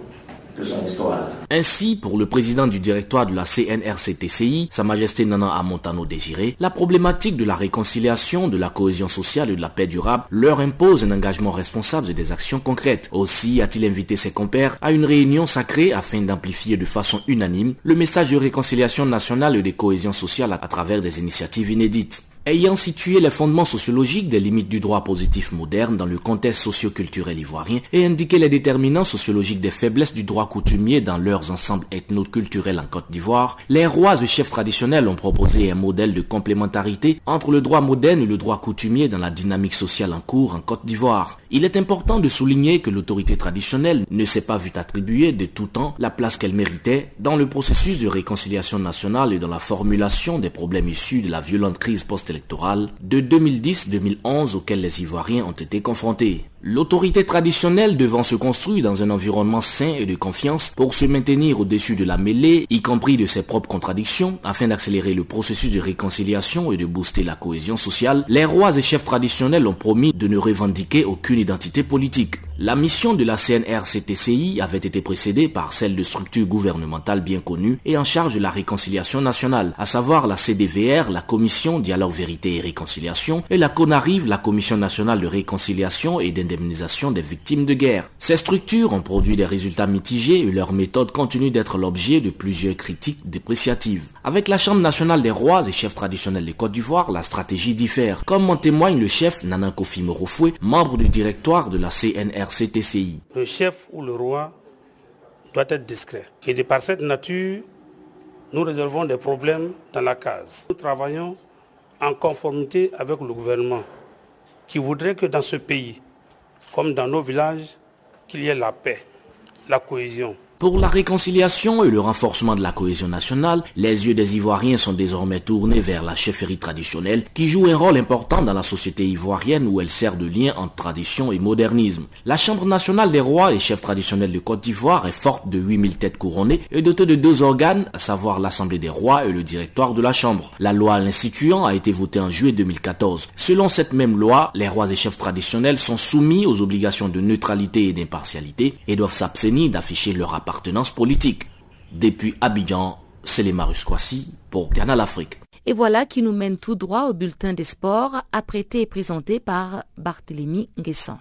Ainsi, pour le président du directoire de la CNRCTCI, Sa Majesté Nana Amontano Désiré, la problématique de la réconciliation, de la cohésion sociale et de la paix durable leur impose un engagement responsable et des actions concrètes. Aussi a-t-il invité ses compères à une réunion sacrée afin d'amplifier de façon unanime le message de réconciliation nationale et de cohésion sociale à travers des initiatives inédites ayant situé les fondements sociologiques des limites du droit positif moderne dans le contexte socio-culturel ivoirien et indiqué les déterminants sociologiques des faiblesses du droit coutumier dans leurs ensembles ethno-culturels en Côte d'Ivoire, les rois et chefs traditionnels ont proposé un modèle de complémentarité entre le droit moderne et le droit coutumier dans la dynamique sociale en cours en Côte d'Ivoire. Il est important de souligner que l'autorité traditionnelle ne s'est pas vue attribuer de tout temps la place qu'elle méritait dans le processus de réconciliation nationale et dans la formulation des problèmes issus de la violente crise post-électorale de 2010-2011 auxquels les Ivoiriens ont été confrontés. L'autorité traditionnelle devant se construire dans un environnement sain et de confiance pour se maintenir au-dessus de la mêlée, y compris de ses propres contradictions, afin d'accélérer le processus de réconciliation et de booster la cohésion sociale, les rois et chefs traditionnels ont promis de ne revendiquer aucune identité politique. La mission de la CNRCTCI avait été précédée par celle de structures gouvernementales bien connues et en charge de la réconciliation nationale, à savoir la CDVR, la Commission Dialogue Vérité et Réconciliation, et la CONARIV, la Commission nationale de réconciliation et d'indemnisation des victimes de guerre. Ces structures ont produit des résultats mitigés et leur méthode continue d'être l'objet de plusieurs critiques dépréciatives. Avec la Chambre nationale des rois et chefs traditionnels de Côte d'Ivoire, la stratégie diffère, comme en témoigne le chef Nana Morofoué, membre du directoire de la CNRCTCI. Le chef ou le roi doit être discret. Et de par cette nature, nous résolvons des problèmes dans la case. Nous travaillons en conformité avec le gouvernement qui voudrait que dans ce pays, comme dans nos villages, qu'il y ait la paix, la cohésion, pour la réconciliation et le renforcement de la cohésion nationale, les yeux des Ivoiriens sont désormais tournés vers la chefferie traditionnelle qui joue un rôle important dans la société ivoirienne où elle sert de lien entre tradition et modernisme. La Chambre nationale des rois et chefs traditionnels de Côte d'Ivoire est forte de 8000 têtes couronnées et dotée de deux organes, à savoir l'Assemblée des rois et le directoire de la Chambre. La loi l'instituant a été votée en juillet 2014. Selon cette même loi, les rois et chefs traditionnels sont soumis aux obligations de neutralité et d'impartialité et doivent s'abstenir d'afficher leur appartenance politique. Depuis Abidjan, c'est les Kwasi pour Canal Afrique. Et voilà qui nous mène tout droit au bulletin des sports, apprêté et présenté par Barthélémy Nguessan.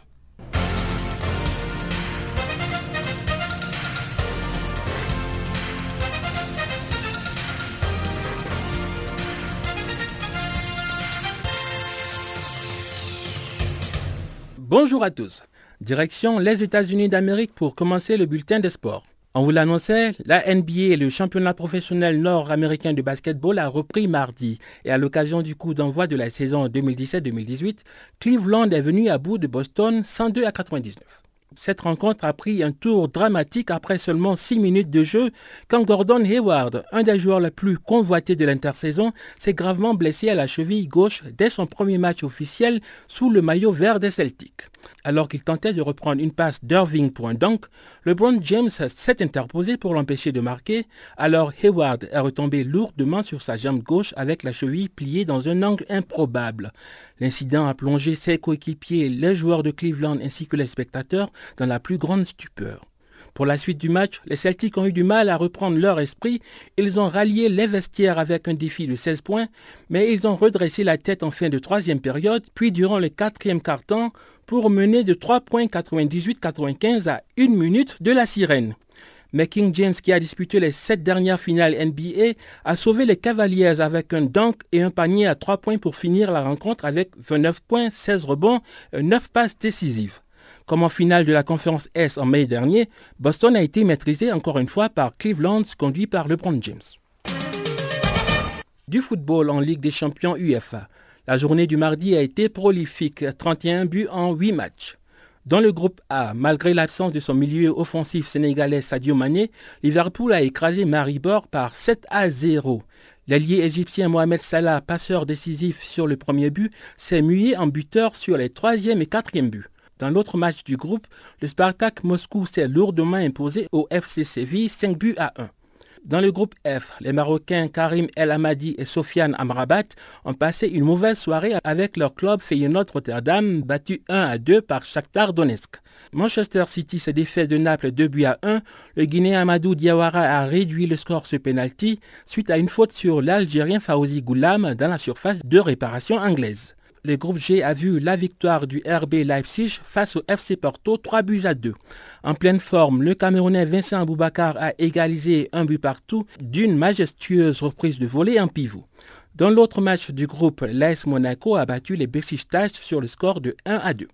Bonjour à tous. Direction les États-Unis d'Amérique pour commencer le bulletin des sports. On vous l'annonçait, la NBA le championnat professionnel nord-américain de basketball a repris mardi et à l'occasion du coup d'envoi de la saison 2017-2018, Cleveland est venu à bout de Boston 102 à 99. Cette rencontre a pris un tour dramatique après seulement 6 minutes de jeu quand Gordon Hayward, un des joueurs les plus convoités de l'intersaison, s'est gravement blessé à la cheville gauche dès son premier match officiel sous le maillot vert des Celtics. Alors qu'il tentait de reprendre une passe d'Irving pour un dunk, LeBron James s'est interposé pour l'empêcher de marquer, alors Hayward est retombé lourdement sur sa jambe gauche avec la cheville pliée dans un angle improbable. L'incident a plongé ses coéquipiers, les joueurs de Cleveland ainsi que les spectateurs dans la plus grande stupeur. Pour la suite du match, les Celtics ont eu du mal à reprendre leur esprit. Ils ont rallié les vestiaires avec un défi de 16 points, mais ils ont redressé la tête en fin de troisième période, puis durant le quatrième quart-temps, pour mener de 3 points 98-95 à une minute de la sirène mais King James, qui a disputé les sept dernières finales NBA, a sauvé les Cavaliers avec un dunk et un panier à trois points pour finir la rencontre avec 29 points, 16 rebonds, 9 passes décisives. Comme en finale de la conférence S en mai dernier, Boston a été maîtrisé encore une fois par Cleveland, conduit par LeBron James. Du football en Ligue des champions UEFA. La journée du mardi a été prolifique, 31 buts en 8 matchs. Dans le groupe A, malgré l'absence de son milieu offensif sénégalais Sadio Mané, Liverpool a écrasé Maribor par 7 à 0. L'allié égyptien Mohamed Salah, passeur décisif sur le premier but, s'est mué en buteur sur les troisième et quatrième buts. Dans l'autre match du groupe, le Spartak Moscou s'est lourdement imposé au FC Séville 5 buts à 1. Dans le groupe F, les Marocains Karim El Hamadi et Sofiane Amrabat ont passé une mauvaise soirée avec leur club Feyenoord Rotterdam, battu 1 à 2 par Shakhtar Donetsk. Manchester City s'est défait de Naples 2 buts à 1. Le Guinéen Amadou Diawara a réduit le score sur penalty suite à une faute sur l'Algérien Fawzi Goulam dans la surface de réparation anglaise. Le groupe G a vu la victoire du RB Leipzig face au FC Porto 3 buts à 2. En pleine forme, le Camerounais Vincent Boubacar a égalisé un but partout d'une majestueuse reprise de volée en pivot. Dans l'autre match du groupe, l'AS Monaco a battu les Besiktas sur le score de 1 à 2.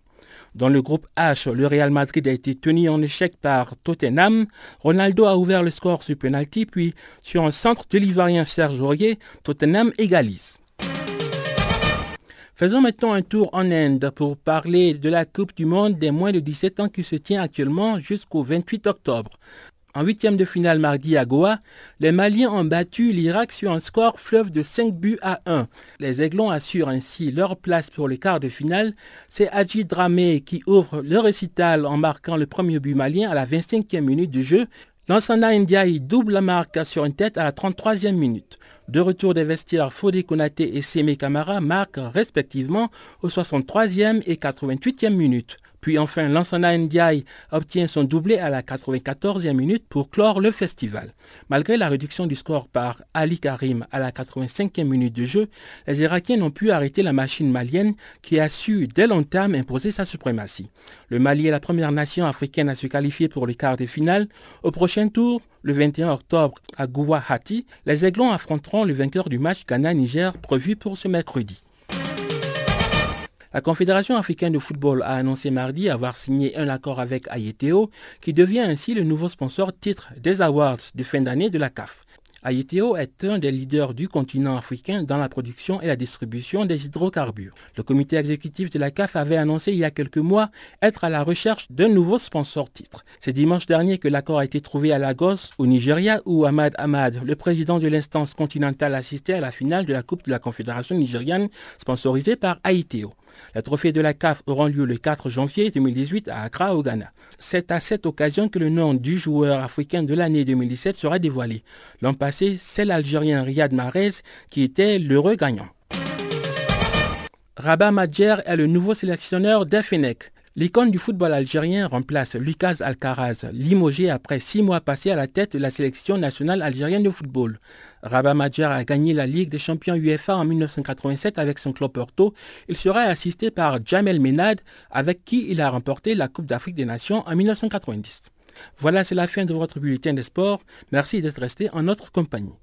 Dans le groupe H, le Real Madrid a été tenu en échec par Tottenham. Ronaldo a ouvert le score sur penalty, puis sur un centre de l'Ivoirien Serge Aurier, Tottenham égalise. Faisons maintenant un tour en Inde pour parler de la Coupe du Monde des moins de 17 ans qui se tient actuellement jusqu'au 28 octobre. En huitième de finale mardi à Goa, les Maliens ont battu l'Irak sur un score fleuve de 5 buts à 1. Les Aiglons assurent ainsi leur place pour les quarts de finale. C'est Hadji Dramé qui ouvre le récital en marquant le premier but malien à la 25e minute du jeu. Lansana Ndiaye double la marque sur une tête à la 33e minute. De retour des vestiaires, Fodé Konaté et Sémé Camara marquent respectivement aux 63e et 88e minutes. Puis enfin, Lansana Ndiaye obtient son doublé à la 94e minute pour clore le festival. Malgré la réduction du score par Ali Karim à la 85e minute de jeu, les Irakiens n'ont pu arrêter la machine malienne qui a su dès longtemps imposer sa suprématie. Le Mali est la première nation africaine à se qualifier pour les quarts de finale. Au prochain tour, le 21 octobre à Guwahati, les Aiglons affronteront le vainqueur du match Ghana-Niger prévu pour ce mercredi. La Confédération africaine de football a annoncé mardi avoir signé un accord avec Ayeteo, qui devient ainsi le nouveau sponsor titre des awards de fin d'année de la CAF. Ayeteo est un des leaders du continent africain dans la production et la distribution des hydrocarbures. Le comité exécutif de la CAF avait annoncé il y a quelques mois être à la recherche d'un nouveau sponsor titre. C'est dimanche dernier que l'accord a été trouvé à Lagos, au Nigeria, où Ahmad Ahmad, le président de l'instance continentale, assistait à la finale de la Coupe de la Confédération nigériane sponsorisée par Ayeteo. Les trophées de la CAF auront lieu le 4 janvier 2018 à Accra, au Ghana. C'est à cette occasion que le nom du joueur africain de l'année 2017 sera dévoilé. L'an passé, c'est l'Algérien Riyad Mahrez qui était l'heureux gagnant. Rabat Madjer est le nouveau sélectionneur d'Efenek. L'icône du football algérien remplace Lucas Alcaraz, limogé après six mois passés à la tête de la sélection nationale algérienne de football. Rabat Madjer a gagné la Ligue des champions UEFA en 1987 avec son club Porto. Il sera assisté par Jamel Menad, avec qui il a remporté la Coupe d'Afrique des Nations en 1990. Voilà, c'est la fin de votre bulletin des sports. Merci d'être resté en notre compagnie.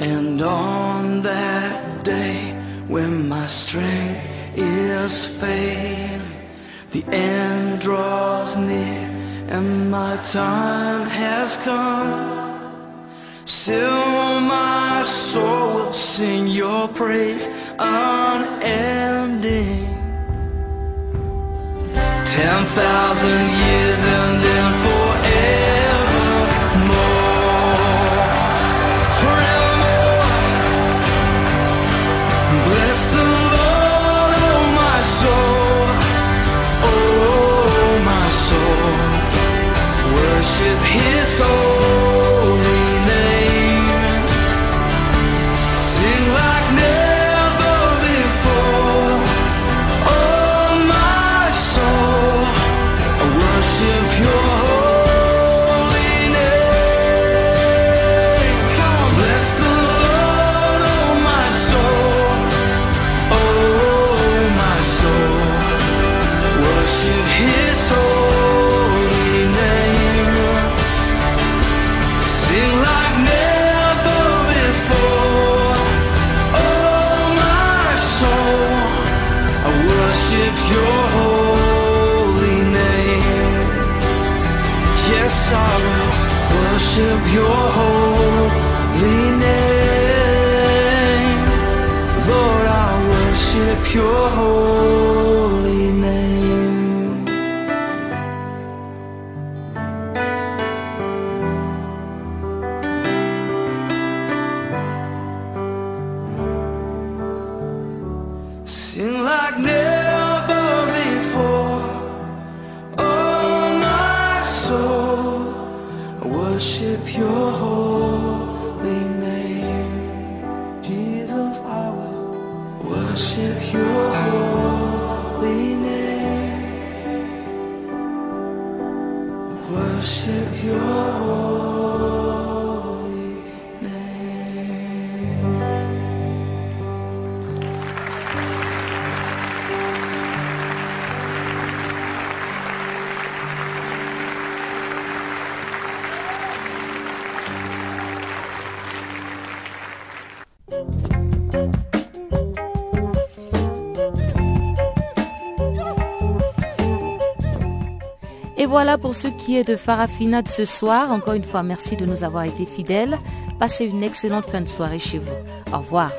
And on that day when my strength is failing, the end draws near and my time has come. Still my soul will sing your praise unending. Ten thousand years and then voilà pour ce qui est de Farafina de ce soir. Encore une fois, merci de nous avoir été fidèles. Passez une excellente fin de soirée chez vous. Au revoir.